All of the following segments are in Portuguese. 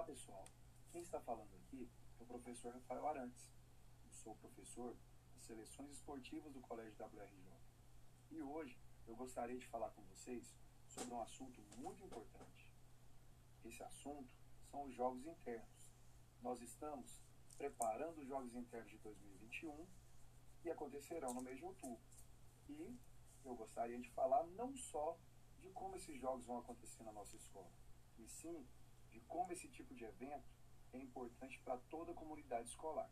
Olá pessoal, quem está falando aqui é o professor Rafael Arantes. Eu sou professor das seleções esportivas do Colégio WRJ. E hoje eu gostaria de falar com vocês sobre um assunto muito importante. Esse assunto são os jogos internos. Nós estamos preparando os jogos internos de 2021 e acontecerão no mês de outubro. E eu gostaria de falar não só de como esses jogos vão acontecer na nossa escola, e sim de como esse tipo de evento é importante para toda a comunidade escolar.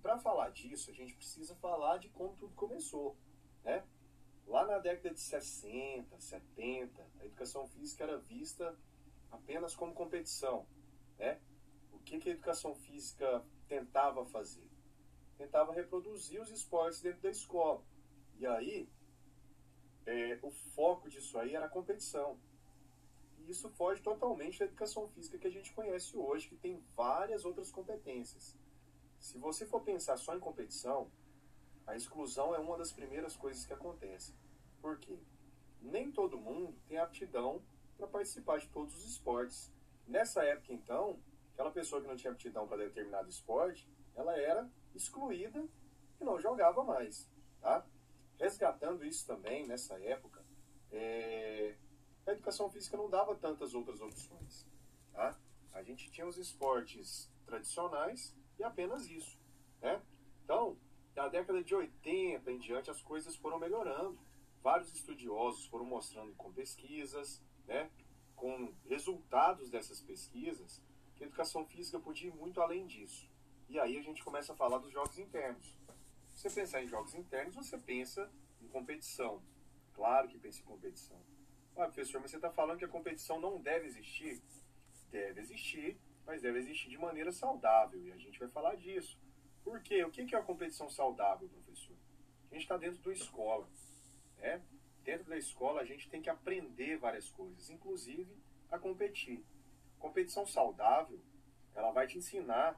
Para falar disso, a gente precisa falar de como tudo começou. Né? Lá na década de 60, 70, a educação física era vista apenas como competição. Né? O que, que a educação física tentava fazer? Tentava reproduzir os esportes dentro da escola. E aí, é, o foco disso aí era a competição isso foge totalmente da educação física que a gente conhece hoje, que tem várias outras competências. Se você for pensar só em competição, a exclusão é uma das primeiras coisas que acontece. Por quê? Nem todo mundo tem aptidão para participar de todos os esportes. Nessa época, então, aquela pessoa que não tinha aptidão para determinado esporte, ela era excluída e não jogava mais. Tá? Resgatando isso também, nessa época, é, a educação física não dava tantas outras opções. Tá? A gente tinha os esportes tradicionais e apenas isso. Né? Então, da década de 80 em diante, as coisas foram melhorando. Vários estudiosos foram mostrando com pesquisas, né, com resultados dessas pesquisas, que a educação física podia ir muito além disso. E aí a gente começa a falar dos jogos internos. Você pensar em jogos internos, você pensa em competição. Claro que pensa em competição. Ah, professor, mas você está falando que a competição não deve existir? Deve existir, mas deve existir de maneira saudável. E a gente vai falar disso. Por quê? O que é a competição saudável, professor? A gente está dentro da escola. Né? Dentro da escola, a gente tem que aprender várias coisas, inclusive a competir. Competição saudável, ela vai te ensinar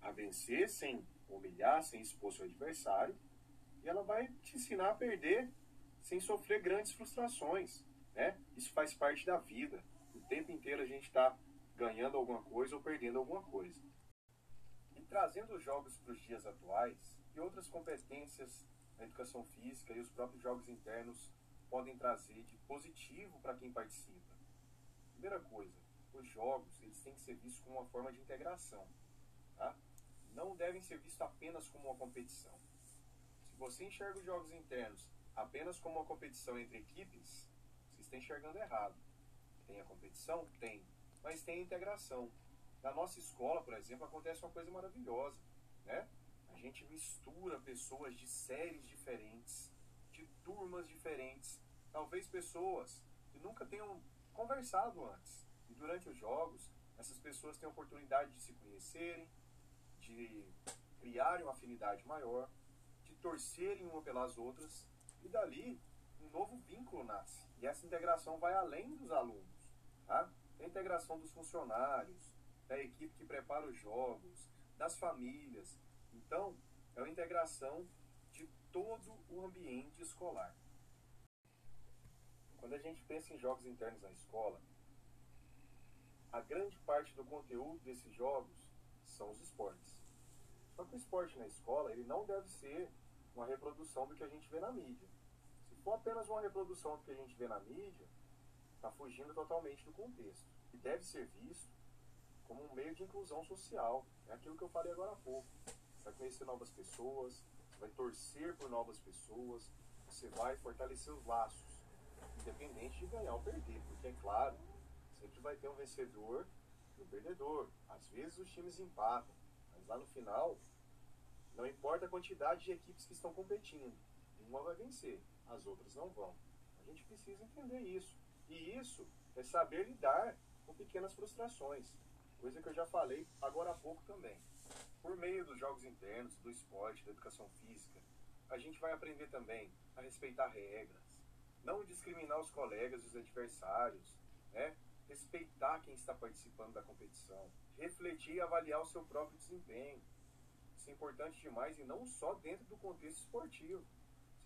a vencer sem humilhar, sem expor seu adversário. E ela vai te ensinar a perder sem sofrer grandes frustrações. Né? Isso faz parte da vida. O tempo inteiro a gente está ganhando alguma coisa ou perdendo alguma coisa. E trazendo os jogos para os dias atuais e outras competências na educação física e os próprios jogos internos podem trazer de positivo para quem participa. Primeira coisa, os jogos eles têm que ser vistos como uma forma de integração. Tá? Não devem ser vistos apenas como uma competição. Se você enxerga os jogos internos apenas como uma competição entre equipes, está enxergando errado. Tem a competição? Tem. Mas tem a integração. Na nossa escola, por exemplo, acontece uma coisa maravilhosa. Né? A gente mistura pessoas de séries diferentes, de turmas diferentes, talvez pessoas que nunca tenham conversado antes. E durante os jogos, essas pessoas têm a oportunidade de se conhecerem, de criarem uma afinidade maior, de torcerem uma pelas outras, e dali um novo vínculo nasce. E essa integração vai além dos alunos. Tá? A integração dos funcionários, da equipe que prepara os jogos, das famílias. Então, é uma integração de todo o ambiente escolar. Quando a gente pensa em jogos internos na escola, a grande parte do conteúdo desses jogos são os esportes. Só que o esporte na escola ele não deve ser uma reprodução do que a gente vê na mídia for apenas uma reprodução do que a gente vê na mídia, está fugindo totalmente do contexto. E deve ser visto como um meio de inclusão social. É aquilo que eu falei agora há pouco. Você vai conhecer novas pessoas, você vai torcer por novas pessoas, você vai fortalecer os laços, independente de ganhar ou perder, porque é claro, sempre vai ter um vencedor e um perdedor. Às vezes os times empatam, mas lá no final, não importa a quantidade de equipes que estão competindo, uma vai vencer as outras não vão. A gente precisa entender isso. E isso é saber lidar com pequenas frustrações, coisa que eu já falei agora há pouco também. Por meio dos jogos internos, do esporte, da educação física, a gente vai aprender também a respeitar regras, não discriminar os colegas os adversários, né? respeitar quem está participando da competição, refletir e avaliar o seu próprio desempenho. Isso é importante demais e não só dentro do contexto esportivo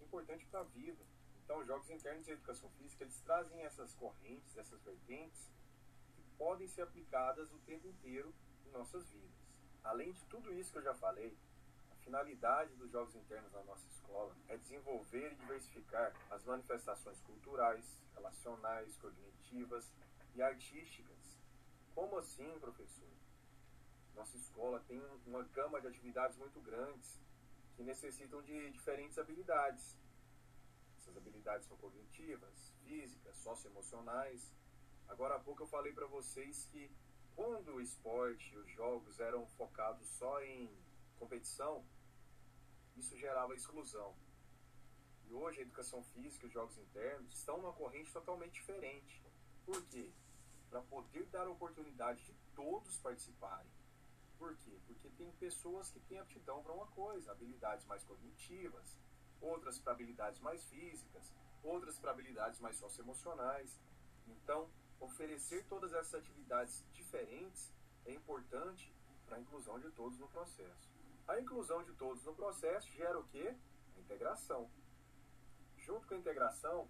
importante para a vida. Então, os jogos internos de educação física, eles trazem essas correntes, essas vertentes, que podem ser aplicadas o tempo inteiro em nossas vidas. Além de tudo isso que eu já falei, a finalidade dos jogos internos na nossa escola é desenvolver e diversificar as manifestações culturais, relacionais, cognitivas e artísticas. Como assim, professor? Nossa escola tem uma gama de atividades muito grandes que necessitam de diferentes habilidades. Essas habilidades são cognitivas, físicas, socioemocionais. Agora há pouco eu falei para vocês que quando o esporte, os jogos eram focados só em competição, isso gerava exclusão. E hoje a educação física e os jogos internos estão numa corrente totalmente diferente. Por quê? Para poder dar oportunidade de todos participarem. Por quê? Porque tem pessoas que têm aptidão para uma coisa, habilidades mais cognitivas, outras para habilidades mais físicas, outras para habilidades mais socioemocionais. Então, oferecer todas essas atividades diferentes é importante para a inclusão de todos no processo. A inclusão de todos no processo gera o quê? A integração. Junto com a integração,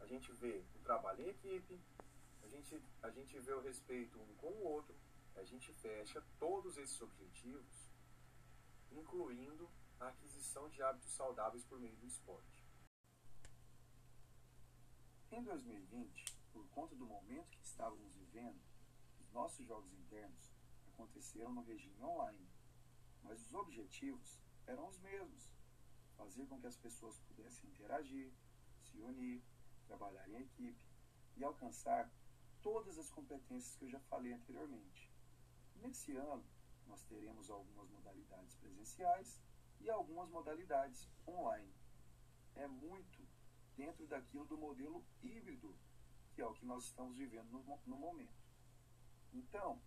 a gente vê o trabalho em equipe, a gente, a gente vê o respeito um com o outro, a gente fecha todos esses objetivos, incluindo a aquisição de hábitos saudáveis por meio do esporte. Em 2020, por conta do momento que estávamos vivendo, os nossos jogos internos aconteceram no regime online, mas os objetivos eram os mesmos: fazer com que as pessoas pudessem interagir, se unir, trabalhar em equipe e alcançar todas as competências que eu já falei anteriormente. Nesse ano, nós teremos algumas modalidades presenciais e algumas modalidades online. É muito dentro daquilo do modelo híbrido, que é o que nós estamos vivendo no, no momento. Então,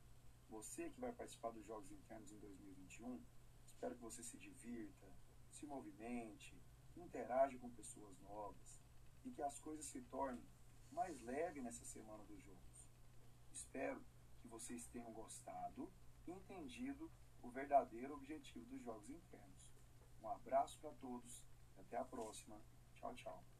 você que vai participar dos Jogos Internos em 2021, espero que você se divirta, se movimente, interaja com pessoas novas e que as coisas se tornem mais leves nessa semana dos Jogos. Espero que vocês tenham gostado e entendido o verdadeiro objetivo dos Jogos Internos. Um abraço para todos e até a próxima. Tchau, tchau.